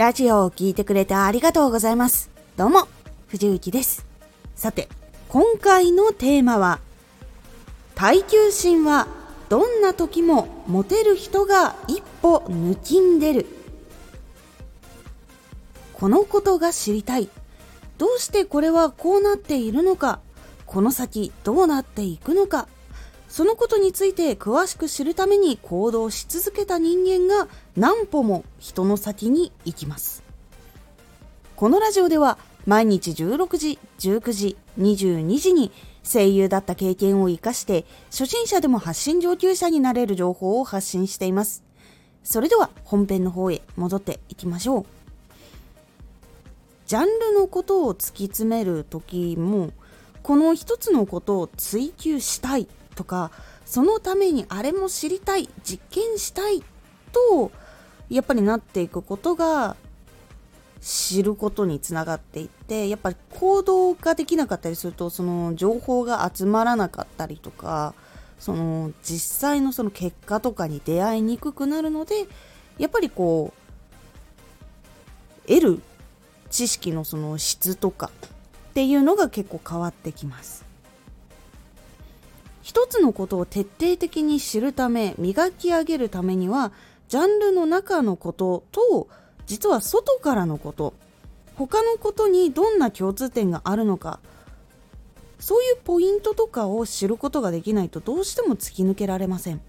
ラジオを聴いてくれてありがとうございます。どうも、藤幸です。さて、今回のテーマは、耐久心はどんな時もモテる人が一歩抜きんでる。このことが知りたい。どうしてこれはこうなっているのか。この先どうなっていくのか。そのことについて詳しく知るために行動し続けた人間が何歩も人の先に行きます。このラジオでは毎日16時19時22時に声優だった経験を生かして初心者でも発信上級者になれる情報を発信しています。それでは本編の方へ戻っていきましょう。ジャンルのことを突き詰める時もこの一つのことを追求したい。とかそのためにあれも知りたい実験したいとやっぱりなっていくことが知ることにつながっていってやっぱり行動ができなかったりするとその情報が集まらなかったりとかその実際のその結果とかに出会いにくくなるのでやっぱりこう得る知識のその質とかっていうのが結構変わってきます。一つのことを徹底的に知るため磨き上げるためにはジャンルの中のことと実は外からのこと。他のことにどんな共通点があるのか。そういうポイントとかを知ることができないとどうしても突き抜けられません。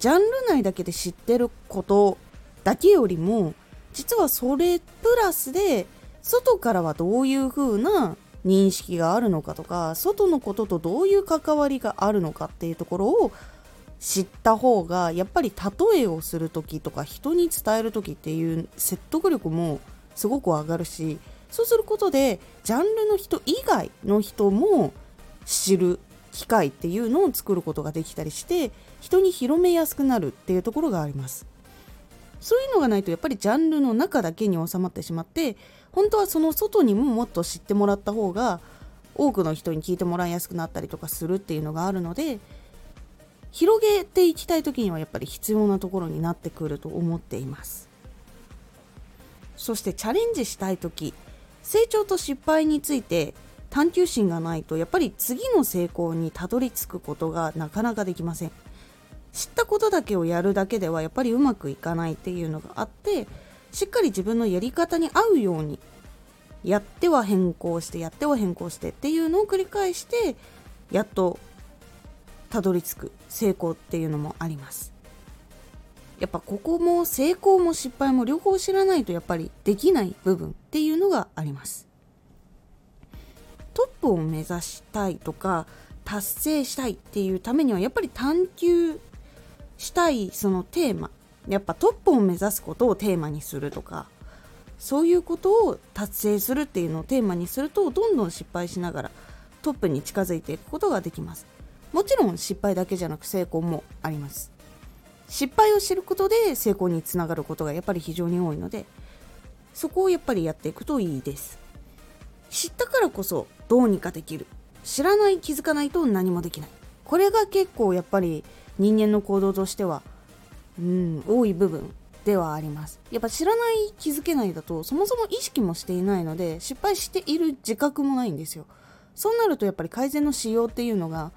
ジャンル内だけで知ってることだけよりも実はそれプラスで外からはどういう風な認識があるのかとか外のこととどういう関わりがあるのかっていうところを知った方がやっぱり例えをする時とか人に伝える時っていう説得力もすごく上がるしそうすることでジャンルの人以外の人も知る機会っていうのを作ることができたりして人に広めやすくなるっていうところがあります。そういうのがないとやっぱりジャンルの中だけに収まってしまって本当はその外にももっと知ってもらった方が多くの人に聞いてもらいやすくなったりとかするっていうのがあるので広げていきたい時にはやっぱり必要なところになってくると思っています。そしてチャレンジしたい時成長と失敗について探求心がないとやっぱり次の成功にたどり着くことがなかなかできません。知ったことだけをやるだけではやっぱりうまくいかないっていうのがあってしっかり自分のやり方に合うようにやっては変更してやっては変更してっていうのを繰り返してやっとたどり着く成功っていうのもあります。やっぱここも成功も失敗も両方知らないとやっぱりできない部分っていうのがあります。トップを目指したいとか達成したいっていうためにはやっぱり探求したいそのテーマやっぱトップを目指すことをテーマにするとかそういうことを達成するっていうのをテーマにするとどんどん失敗しながらトップに近づいていくことができます。もちろん失敗だけじゃなく成功もあります。失敗を知ることで成功につながることがやっぱり非常に多いのでそこをやっぱりやっていくといいです。知ったからこそどうにかできる。知らない気づかないと何もできない。これが結構やっぱり人間の行動としてはうん多い部分ではあります。やっぱ知らない気づけないだとそもそも意識もしていないので失敗している自覚もないんですよ。そうなるとやっぱり改善のしようっていうのが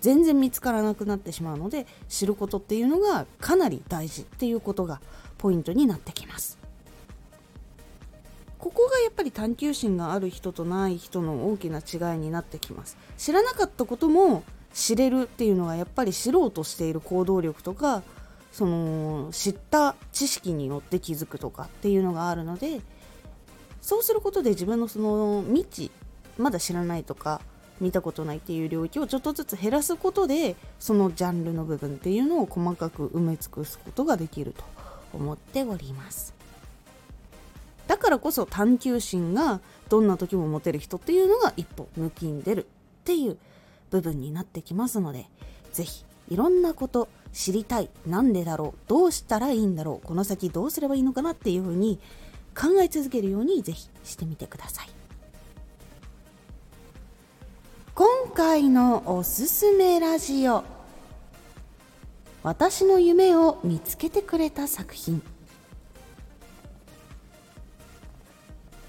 全然見つからなくなってしまうので知ることっていうのがかなり大事っていうことがポイントになってきます。ここがやっぱり探求心がある人とない人の大きな違いになってきます。知らなかったことも知れるっていうのがやっぱり知ろうとしている行動力とかその知った知識によって気づくとかっていうのがあるのでそうすることで自分のその未知まだ知らないとか見たことないっていう領域をちょっとずつ減らすことでそのジャンルの部分っていうのを細かく埋め尽くすことができると思っております。だからこそ探求心がどんな時も持てる人っていうのが一歩抜きんでるっていう部分になってきますので是非いろんなこと知りたいなんでだろうどうしたらいいんだろうこの先どうすればいいのかなっていうふうに考え続けるようにぜひしてみてください。今回のおすすめラジオ。私の夢を見つけてくれた作品。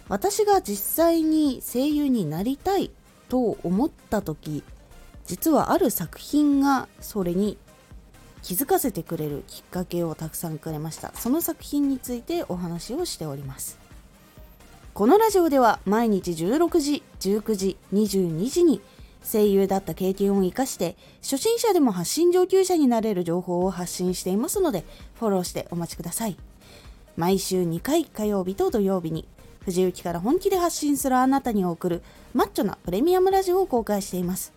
私が実際に声優になりたいと思った時実はある作品がそれに気づかせてくれるきっかけをたくさんくれました。その作品についてお話をしております。このラジオでは毎日16時19時22時に声優だった経験を生かして初心者でも発信上級者になれる情報を発信していますのでフォローしてお待ちください。毎週2回火曜日と土曜日に藤雪から本気で発信するあなたに送るマッチョなプレミアムラジオを公開しています。